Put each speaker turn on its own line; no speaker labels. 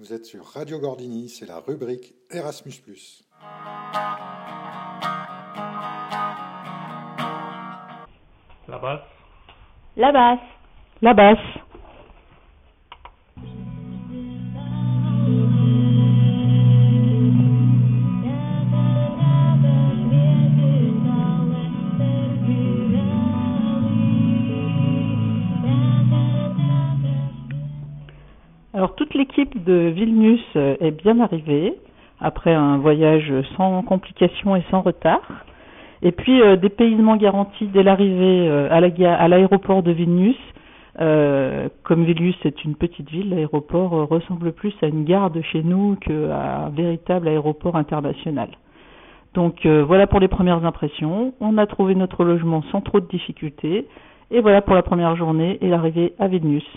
Vous êtes sur Radio Gordini, c'est la rubrique Erasmus.
La basse.
La basse.
La basse. Alors toute l'équipe de Vilnius euh, est bien arrivée après un voyage sans complications et sans retard. Et puis euh, dépaysement garanti dès l'arrivée euh, à l'aéroport de Vilnius. comme Vilnius est une petite ville, l'aéroport ressemble plus à une gare de chez nous qu'à un véritable aéroport international. Donc voilà pour les premières impressions. On a trouvé notre logement sans trop de difficultés. Et voilà pour la première journée et l'arrivée à Vilnius.